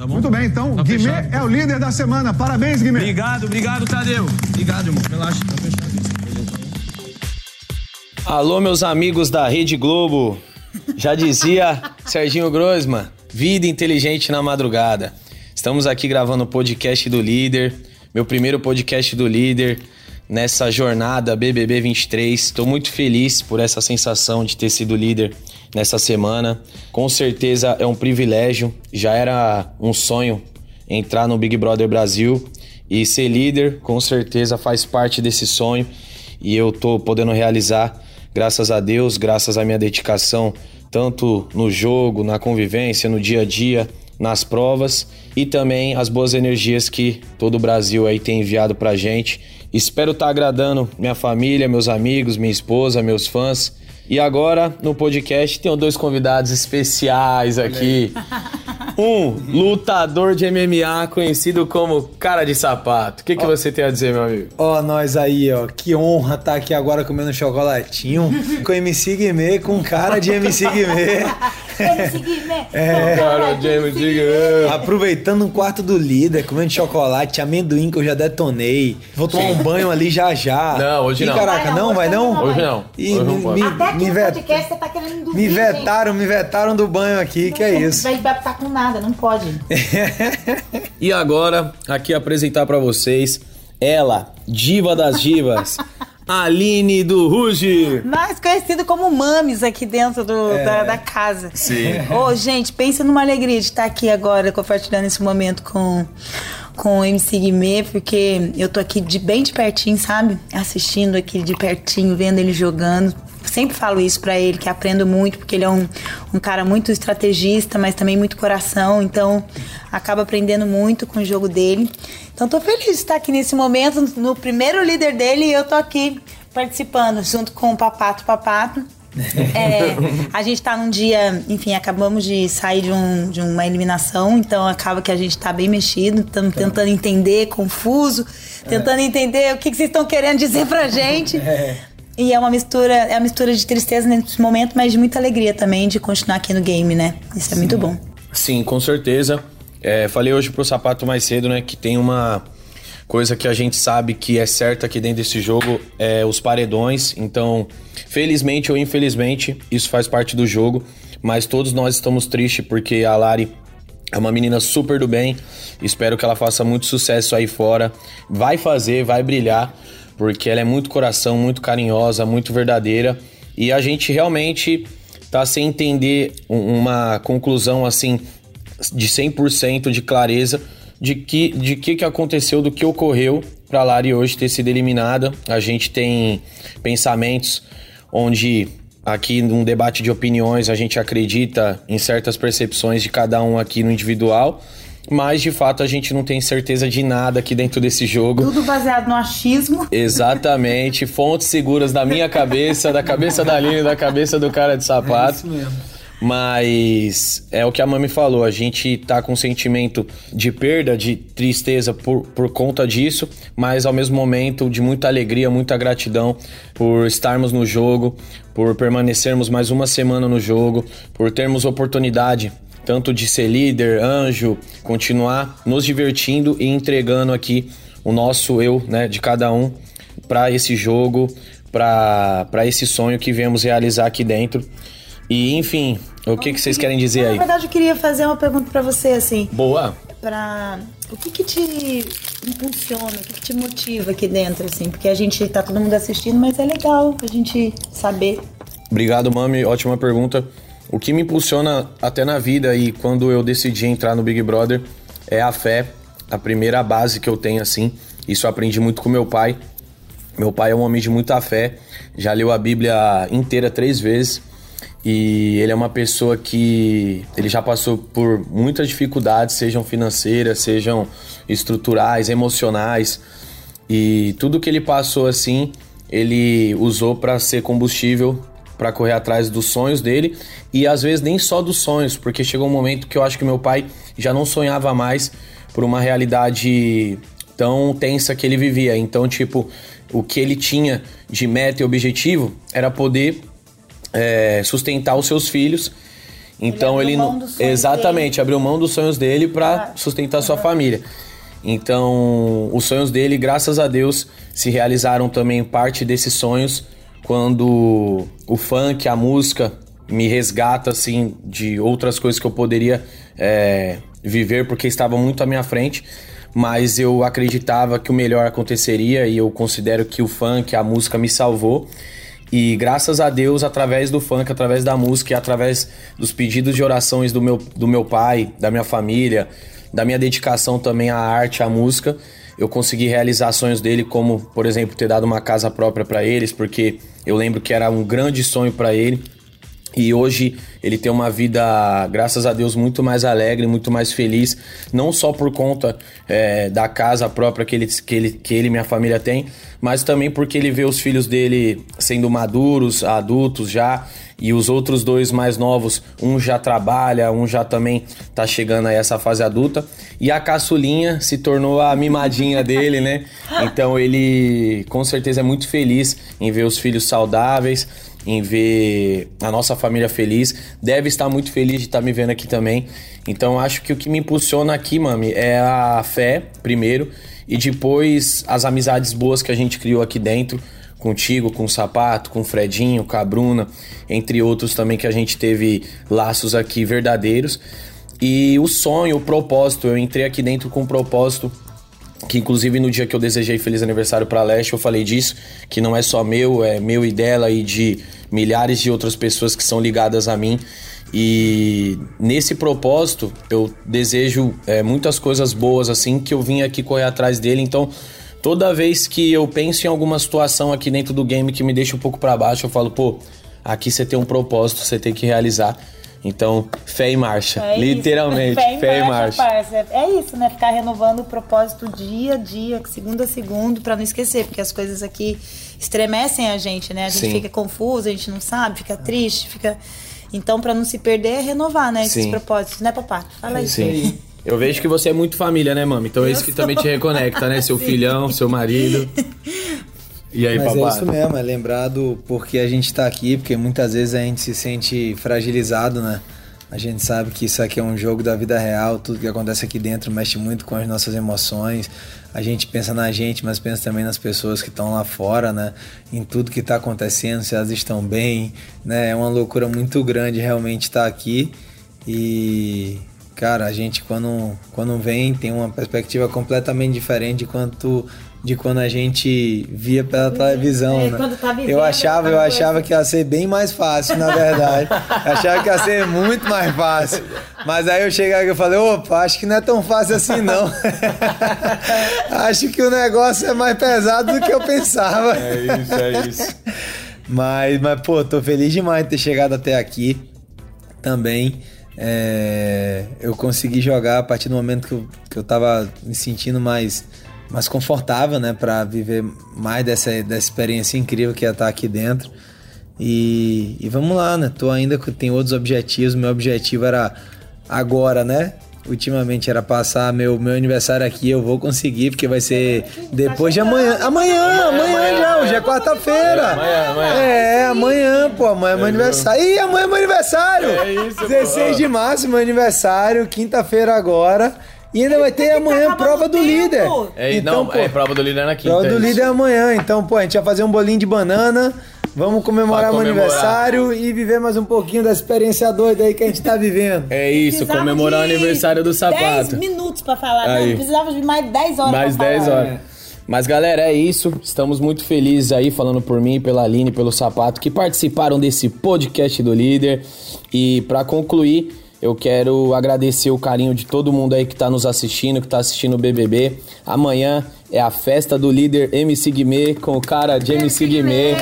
Tá Muito bem, então, tá Guimê fechado. é o líder da semana. Parabéns, Guimê. Obrigado, obrigado, Tadeu. Obrigado, irmão. Relaxa, tá fechado. Alô, meus amigos da Rede Globo. Já dizia Serginho Grossman, vida inteligente na madrugada. Estamos aqui gravando o podcast do Líder, meu primeiro podcast do Líder nessa jornada BBB 23. Estou muito feliz por essa sensação de ter sido líder nessa semana. Com certeza é um privilégio, já era um sonho entrar no Big Brother Brasil e ser líder, com certeza faz parte desse sonho e eu tô podendo realizar, graças a Deus, graças à minha dedicação, tanto no jogo, na convivência, no dia a dia, nas provas e também as boas energias que todo o Brasil aí tem enviado pra gente. Espero estar tá agradando minha família, meus amigos, minha esposa, meus fãs e agora, no podcast, tenho dois convidados especiais aqui. Um lutador de MMA conhecido como Cara de Sapato. O que, que você tem a dizer, meu amigo? Ó, nós aí, ó. Que honra estar tá aqui agora comendo chocolatinho com MC Guimê, com cara de MC Guimê. MC Guimê. É. Cara de MC Guimê. Aproveitando um quarto do líder, comendo chocolate, amendoim que eu já detonei. Vou tomar Sim. um banho ali já já. Não, hoje não. E caraca, não, vai não? Hoje não. E hoje não me, Até me, vet... podcast você tá querendo dormir. Me vetaram, me vetaram do banho aqui, não, que é isso. Vai estar com nada nada, não pode. e agora, aqui apresentar para vocês ela, diva das divas. Aline do Ruge. Mais conhecido como Mames aqui dentro do, é. da, da, casa. Sim. Ô, oh, gente, pensa numa alegria de estar aqui agora compartilhando esse momento com, com o MC Guimê, porque eu tô aqui de bem de pertinho, sabe? Assistindo aqui de pertinho, vendo ele jogando sempre falo isso para ele, que aprendo muito, porque ele é um, um cara muito estrategista, mas também muito coração, então acaba aprendendo muito com o jogo dele. Então tô feliz de estar aqui nesse momento, no primeiro líder dele, e eu tô aqui participando, junto com o Papato Papato. É, a gente tá num dia, enfim, acabamos de sair de, um, de uma eliminação, então acaba que a gente tá bem mexido, estamos tá. tentando entender, confuso, tentando é. entender o que, que vocês estão querendo dizer pra gente. É. E é uma mistura, é uma mistura de tristeza nesse momento, mas de muita alegria também de continuar aqui no game, né? Isso é muito bom. Sim, com certeza. É, falei hoje pro Sapato mais cedo, né, que tem uma coisa que a gente sabe que é certa aqui dentro desse jogo, é os paredões. Então, felizmente ou infelizmente, isso faz parte do jogo, mas todos nós estamos tristes porque a Lari é uma menina super do bem. Espero que ela faça muito sucesso aí fora. Vai fazer, vai brilhar porque ela é muito coração, muito carinhosa, muito verdadeira e a gente realmente tá sem entender uma conclusão assim de 100% de clareza de que de que que aconteceu, do que ocorreu para Lari hoje ter sido eliminada. A gente tem pensamentos onde aqui num debate de opiniões a gente acredita em certas percepções de cada um aqui no individual mas de fato a gente não tem certeza de nada aqui dentro desse jogo. Tudo baseado no achismo. Exatamente, fontes seguras da minha cabeça, da cabeça da Aline, da cabeça do cara de sapato. É isso mesmo. Mas é o que a mãe me falou, a gente tá com um sentimento de perda, de tristeza por, por conta disso, mas ao mesmo momento de muita alegria, muita gratidão por estarmos no jogo, por permanecermos mais uma semana no jogo, por termos oportunidade tanto de ser líder, anjo, continuar nos divertindo e entregando aqui o nosso eu, né, de cada um para esse jogo, para esse sonho que viemos realizar aqui dentro. E enfim, o que, que vocês querem dizer aí? Na verdade, eu queria fazer uma pergunta para você assim. Boa. Para o que que te impulsiona, o que, que te motiva aqui dentro assim? Porque a gente tá todo mundo assistindo, mas é legal a gente saber. Obrigado, mami. Ótima pergunta. O que me impulsiona até na vida e quando eu decidi entrar no Big Brother é a fé, a primeira base que eu tenho assim. Isso eu aprendi muito com meu pai. Meu pai é um homem de muita fé, já leu a Bíblia inteira três vezes e ele é uma pessoa que ele já passou por muitas dificuldades, sejam financeiras, sejam estruturais, emocionais e tudo que ele passou assim ele usou para ser combustível para correr atrás dos sonhos dele e às vezes nem só dos sonhos, porque chegou um momento que eu acho que meu pai já não sonhava mais por uma realidade tão tensa que ele vivia. Então, tipo, o que ele tinha de meta e objetivo era poder é, sustentar os seus filhos. Então ele, ele não exatamente dele. abriu mão dos sonhos dele para Ah, sustentar sua família. Então, os sonhos dele, graças a Deus, se realizaram também parte desses sonhos quando o funk, a música me resgata assim de outras coisas que eu poderia é, viver porque estava muito à minha frente. Mas eu acreditava que o melhor aconteceria e eu considero que o funk, a música me salvou. E graças a Deus, através do funk, através da música e através dos pedidos de orações do meu, do meu pai, da minha família, da minha dedicação também à arte, à música, eu consegui realizar sonhos dele, como, por exemplo, ter dado uma casa própria para eles, porque eu lembro que era um grande sonho para ele. E hoje ele tem uma vida, graças a Deus, muito mais alegre, muito mais feliz, não só por conta é, da casa própria que ele, que, ele, que ele e minha família tem, mas também porque ele vê os filhos dele sendo maduros, adultos já, e os outros dois mais novos, um já trabalha, um já também tá chegando a essa fase adulta, e a caçulinha se tornou a mimadinha dele, né? Então ele com certeza é muito feliz em ver os filhos saudáveis em ver a nossa família feliz. Deve estar muito feliz de estar me vendo aqui também. Então acho que o que me impulsiona aqui, mami, é a fé, primeiro, e depois as amizades boas que a gente criou aqui dentro. Contigo, com o Sapato, com o Fredinho, com a Bruna, entre outros também que a gente teve laços aqui verdadeiros. E o sonho, o propósito, eu entrei aqui dentro com um propósito que inclusive no dia que eu desejei feliz aniversário para Leste, eu falei disso, que não é só meu, é meu e dela e de milhares de outras pessoas que são ligadas a mim. E nesse propósito, eu desejo é, muitas coisas boas assim que eu vim aqui correr atrás dele. Então, toda vez que eu penso em alguma situação aqui dentro do game que me deixa um pouco para baixo, eu falo, pô, aqui você tem um propósito, você tem que realizar. Então, fé em marcha. É literalmente, isso. fé em fé em marcha, marcha. É isso, né? Ficar renovando o propósito dia a dia, segundo a segundo, pra não esquecer, porque as coisas aqui estremecem a gente, né? A gente Sim. fica confuso, a gente não sabe, fica triste, fica. Então, pra não se perder, é renovar, né? Esses Sim. propósitos, né, papá? Fala isso aí. Sim. Eu vejo que você é muito família, né, mami? Então é isso que também te reconecta, né? Seu filhão, seu marido. E aí, Mas papai? é isso mesmo, é lembrado porque a gente tá aqui, porque muitas vezes a gente se sente fragilizado, né? A gente sabe que isso aqui é um jogo da vida real, tudo que acontece aqui dentro mexe muito com as nossas emoções. A gente pensa na gente, mas pensa também nas pessoas que estão lá fora, né? Em tudo que está acontecendo, se elas estão bem, né? É uma loucura muito grande realmente estar aqui. E, cara, a gente quando, quando vem tem uma perspectiva completamente diferente de quanto de quando a gente via pela televisão, É, né? quando tá vivendo, eu achava, eu tá achava que ia ser bem mais fácil, na verdade. Eu achava que ia ser muito mais fácil. Mas aí eu cheguei aqui e falei, opa, acho que não é tão fácil assim não. acho que o negócio é mais pesado do que eu pensava. É isso, é isso. Mas, mas, pô, tô feliz demais de ter chegado até aqui também. É, eu consegui jogar a partir do momento que eu, que eu tava me sentindo mais, mais confortável, né? Pra viver mais dessa, dessa experiência incrível que é estar aqui dentro. E, e vamos lá, né? Tô ainda tem outros objetivos. Meu objetivo era agora, né? Ultimamente era passar meu, meu aniversário aqui, eu vou conseguir, porque vai ser depois de amanhã. Amanhã, amanhã já, hoje é quarta-feira. Amanhã, amanhã. É, amanhã, pô, amanhã é meu aniversário. Ih, amanhã é meu aniversário! É isso, pô. 16 de março, meu aniversário, quinta-feira agora. E ainda vai ter amanhã prova o do tempo. líder. É, então, não, pô, é prova do líder na quinta. prova do é líder é amanhã. Então, pô, a gente vai fazer um bolinho de banana. Vamos comemorar meu comemorar. aniversário e viver mais um pouquinho da experiência doida aí que a gente tá vivendo. É isso, Precisava comemorar o aniversário do 10 sapato. minutos pra falar. Aí. Não, precisava de mais 10 horas Mais pra 10 falar. horas. Mas galera, é isso. Estamos muito felizes aí, falando por mim, pela Aline, pelo Sapato, que participaram desse podcast do Líder. E pra concluir, eu quero agradecer o carinho de todo mundo aí que tá nos assistindo, que tá assistindo o BBB. Amanhã é a festa do líder MC Guimê com o cara de MC Guimê.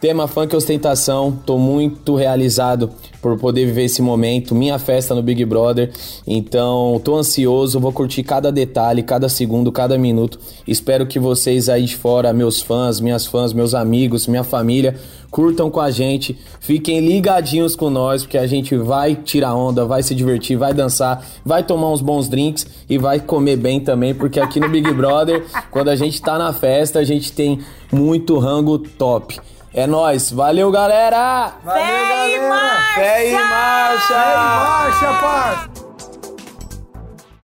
Tema funk ostentação, tô muito realizado por poder viver esse momento, minha festa no Big Brother. Então, tô ansioso, vou curtir cada detalhe, cada segundo, cada minuto. Espero que vocês aí de fora, meus fãs, minhas fãs, meus amigos, minha família, curtam com a gente, fiquem ligadinhos com nós, porque a gente vai tirar onda, vai se divertir, vai dançar, vai tomar uns bons drinks e vai comer bem também, porque aqui no Big Brother, quando a gente tá na festa, a gente tem muito rango top. É nóis. Valeu, galera! Valeu, Fé e galera! marcha! Fé e marcha! Fé e marcha, parça!